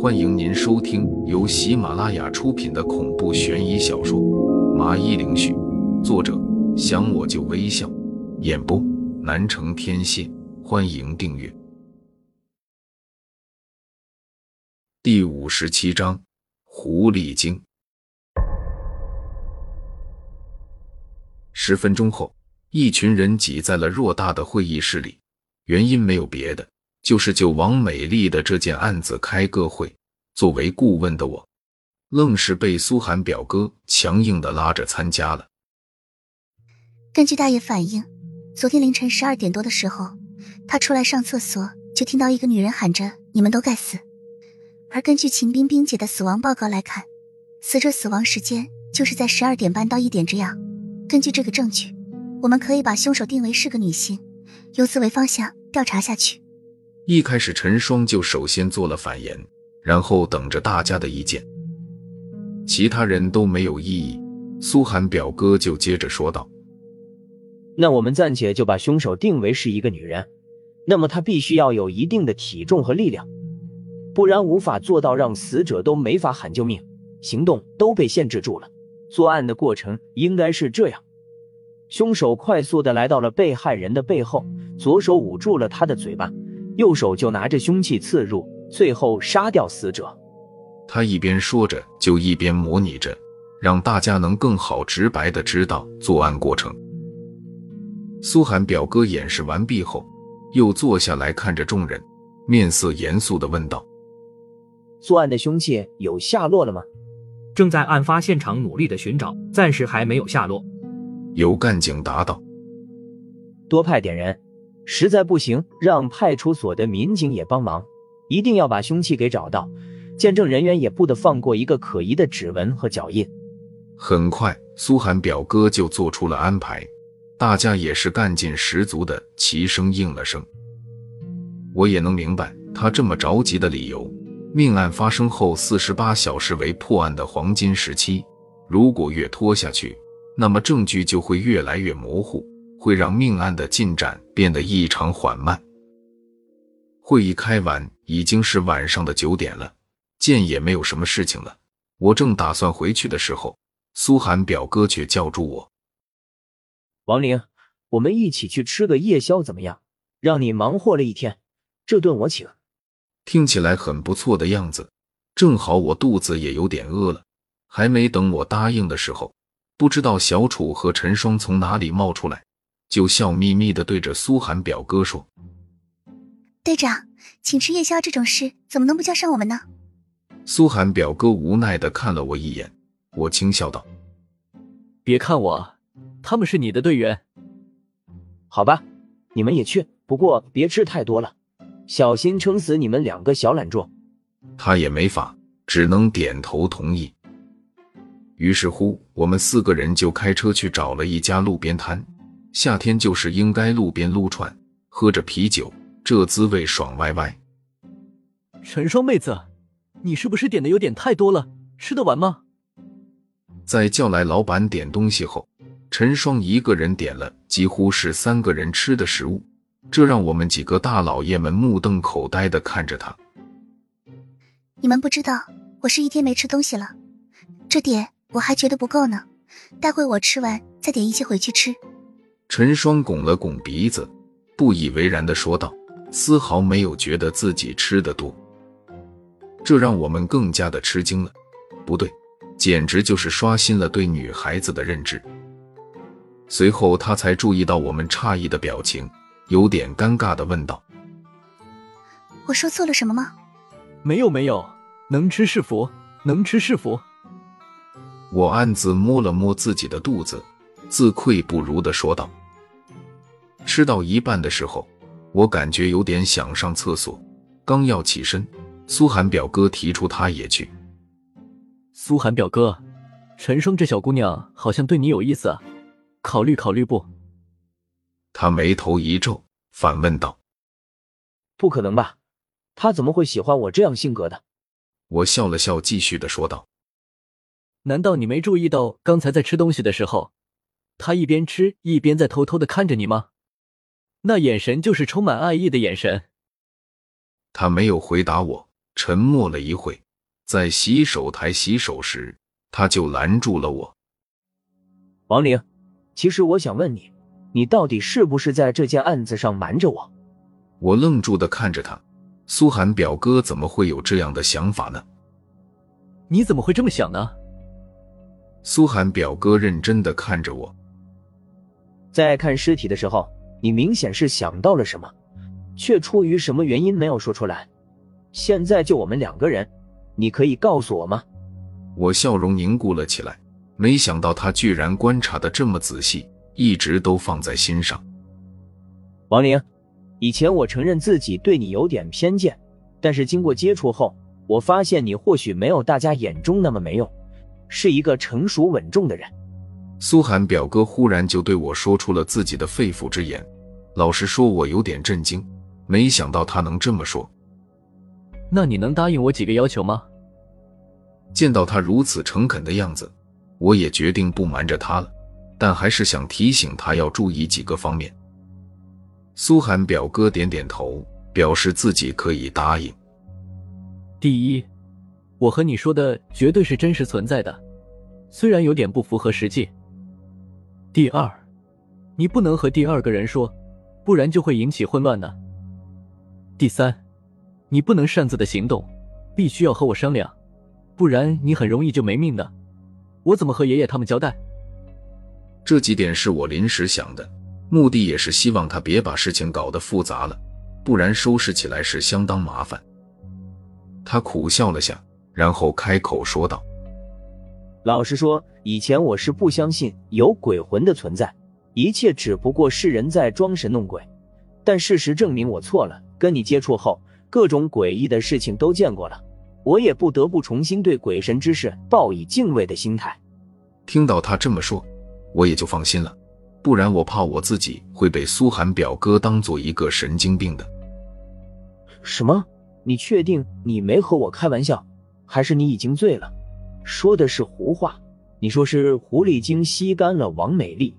欢迎您收听由喜马拉雅出品的恐怖悬疑小说《麻衣灵絮》，作者想我就微笑，演播南城天蝎。欢迎订阅。第五十七章：狐狸精。十分钟后，一群人挤在了偌大的会议室里，原因没有别的，就是就王美丽的这件案子开个会。作为顾问的我，愣是被苏寒表哥强硬的拉着参加了。根据大爷反映，昨天凌晨十二点多的时候，他出来上厕所，就听到一个女人喊着：“你们都该死。”而根据秦冰冰姐的死亡报告来看，死者死亡时间就是在十二点半到一点这样。根据这个证据，我们可以把凶手定为是个女性，由此为方向调查下去。一开始，陈双就首先做了反言，然后等着大家的意见。其他人都没有异议，苏寒表哥就接着说道：“那我们暂且就把凶手定为是一个女人，那么她必须要有一定的体重和力量，不然无法做到让死者都没法喊救命，行动都被限制住了。”作案的过程应该是这样：凶手快速的来到了被害人的背后，左手捂住了他的嘴巴，右手就拿着凶器刺入，最后杀掉死者。他一边说着，就一边模拟着，让大家能更好直白的知道作案过程。苏寒表哥演示完毕后，又坐下来看着众人，面色严肃的问道：“作案的凶器有下落了吗？”正在案发现场努力的寻找，暂时还没有下落。有干警答道：“多派点人，实在不行，让派出所的民警也帮忙，一定要把凶器给找到。见证人员也不得放过一个可疑的指纹和脚印。”很快，苏寒表哥就做出了安排，大家也是干劲十足的齐声应了声。我也能明白他这么着急的理由。命案发生后四十八小时为破案的黄金时期，如果越拖下去，那么证据就会越来越模糊，会让命案的进展变得异常缓慢。会议开完，已经是晚上的九点了，见也没有什么事情了。我正打算回去的时候，苏寒表哥却叫住我：“王玲，我们一起去吃个夜宵怎么样？让你忙活了一天，这顿我请。”听起来很不错的样子，正好我肚子也有点饿了。还没等我答应的时候，不知道小楚和陈双从哪里冒出来，就笑眯眯的对着苏寒表哥说：“队长，请吃夜宵这种事怎么能不叫上我们呢？”苏寒表哥无奈的看了我一眼，我轻笑道：“别看我，他们是你的队员。好吧，你们也去，不过别吃太多了。”小心撑死你们两个小懒猪！他也没法，只能点头同意。于是乎，我们四个人就开车去找了一家路边摊。夏天就是应该路边撸串，喝着啤酒，这滋味爽歪歪。陈双妹子，你是不是点的有点太多了？吃得完吗？在叫来老板点东西后，陈双一个人点了几乎是三个人吃的食物。这让我们几个大老爷们目瞪口呆的看着他。你们不知道，我是一天没吃东西了，这点我还觉得不够呢。待会我吃完再点一些回去吃。陈双拱了拱鼻子，不以为然的说道，丝毫没有觉得自己吃的多。这让我们更加的吃惊了，不对，简直就是刷新了对女孩子的认知。随后他才注意到我们诧异的表情。有点尴尬的问道：“我说错了什么吗？”“没有，没有，能吃是福，能吃是福。”我暗自摸了摸自己的肚子，自愧不如的说道。吃到一半的时候，我感觉有点想上厕所，刚要起身，苏寒表哥提出他也去。苏寒表哥，陈双这小姑娘好像对你有意思啊，考虑考虑不？他眉头一皱，反问道：“不可能吧？他怎么会喜欢我这样性格的？”我笑了笑，继续的说道：“难道你没注意到刚才在吃东西的时候，他一边吃一边在偷偷的看着你吗？那眼神就是充满爱意的眼神。”他没有回答我，沉默了一会，在洗手台洗手时，他就拦住了我。王玲，其实我想问你，你到底是不是在这件案子上瞒着我？我愣住的看着他，苏寒表哥怎么会有这样的想法呢？你怎么会这么想呢？苏寒表哥认真的看着我，在看尸体的时候，你明显是想到了什么，却出于什么原因没有说出来。现在就我们两个人，你可以告诉我吗？我笑容凝固了起来，没想到他居然观察的这么仔细，一直都放在心上。王玲，以前我承认自己对你有点偏见，但是经过接触后，我发现你或许没有大家眼中那么没用。是一个成熟稳重的人。苏寒表哥忽然就对我说出了自己的肺腑之言。老实说，我有点震惊，没想到他能这么说。那你能答应我几个要求吗？见到他如此诚恳的样子，我也决定不瞒着他了，但还是想提醒他要注意几个方面。苏寒表哥点点头，表示自己可以答应。第一。我和你说的绝对是真实存在的，虽然有点不符合实际。第二，你不能和第二个人说，不然就会引起混乱呢。第三，你不能擅自的行动，必须要和我商量，不然你很容易就没命的。我怎么和爷爷他们交代？这几点是我临时想的，目的也是希望他别把事情搞得复杂了，不然收拾起来是相当麻烦。他苦笑了下。然后开口说道：“老实说，以前我是不相信有鬼魂的存在，一切只不过是人在装神弄鬼。但事实证明我错了。跟你接触后，各种诡异的事情都见过了，我也不得不重新对鬼神之事抱以敬畏的心态。”听到他这么说，我也就放心了，不然我怕我自己会被苏寒表哥当做一个神经病的。什么？你确定你没和我开玩笑？还是你已经醉了，说的是胡话。你说是狐狸精吸干了王美丽。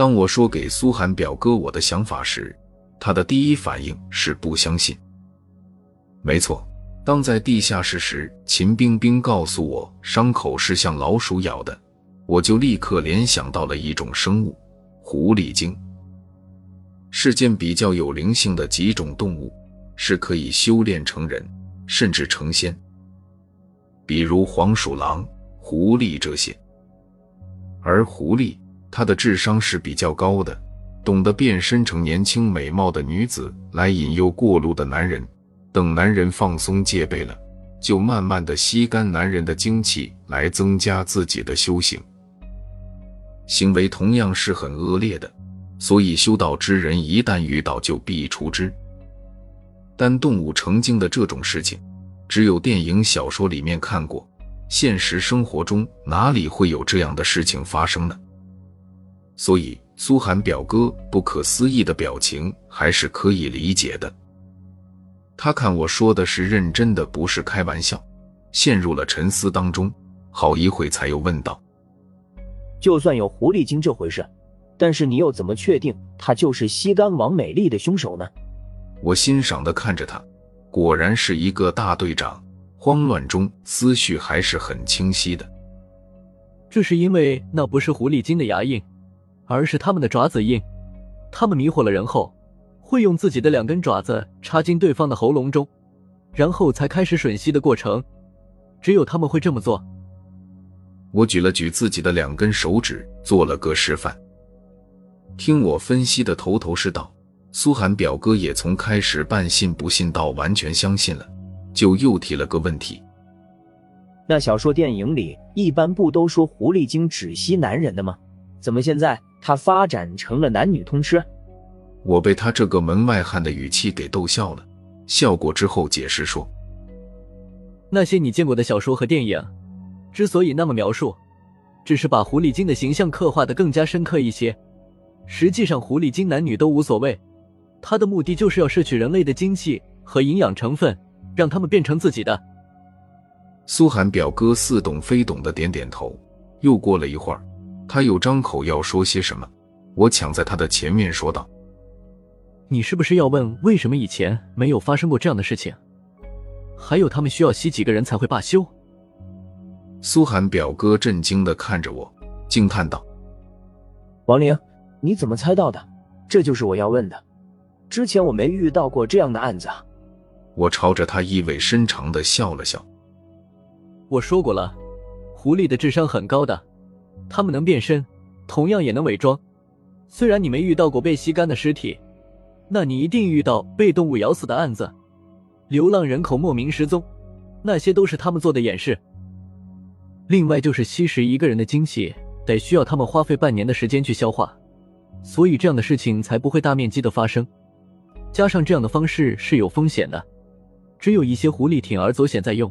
当我说给苏寒表哥我的想法时，他的第一反应是不相信。没错，当在地下室时，秦冰冰告诉我伤口是像老鼠咬的，我就立刻联想到了一种生物——狐狸精。世间比较有灵性的几种动物，是可以修炼成人，甚至成仙。比如黄鼠狼、狐狸这些，而狐狸他的智商是比较高的，懂得变身成年轻美貌的女子来引诱过路的男人，等男人放松戒备了，就慢慢的吸干男人的精气来增加自己的修行。行为同样是很恶劣的，所以修道之人一旦遇到就必除之。但动物成精的这种事情。只有电影、小说里面看过，现实生活中哪里会有这样的事情发生呢？所以苏寒表哥不可思议的表情还是可以理解的。他看我说的是认真的，不是开玩笑，陷入了沉思当中，好一会才又问道：“就算有狐狸精这回事，但是你又怎么确定他就是西干王美丽的凶手呢？”我欣赏的看着他。果然是一个大队长，慌乱中思绪还是很清晰的。这是因为那不是狐狸精的牙印，而是他们的爪子印。他们迷惑了人后，会用自己的两根爪子插进对方的喉咙中，然后才开始吮吸的过程。只有他们会这么做。我举了举自己的两根手指，做了个示范。听我分析的头头是道。苏寒表哥也从开始半信不信到完全相信了，就又提了个问题：那小说电影里一般不都说狐狸精只吸男人的吗？怎么现在他发展成了男女通吃？我被他这个门外汉的语气给逗笑了，笑过之后解释说：那些你见过的小说和电影，之所以那么描述，只是把狐狸精的形象刻画的更加深刻一些。实际上，狐狸精男女都无所谓。他的目的就是要摄取人类的精气和营养成分，让他们变成自己的。苏寒表哥似懂非懂的点点头。又过了一会儿，他又张口要说些什么，我抢在他的前面说道：“你是不是要问为什么以前没有发生过这样的事情？还有他们需要吸几个人才会罢休？苏寒表哥震惊的看着我，惊叹道：“王玲，你怎么猜到的？这就是我要问的。之前我没遇到过这样的案子啊。”我朝着他意味深长的笑了笑。我说过了，狐狸的智商很高的，他们能变身，同样也能伪装。虽然你没遇到过被吸干的尸体，那你一定遇到被动物咬死的案子。流浪人口莫名失踪，那些都是他们做的掩饰。另外就是吸食一个人的精气，得需要他们花费半年的时间去消化，所以这样的事情才不会大面积的发生。加上这样的方式是有风险的，只有一些狐狸铤而走险在用。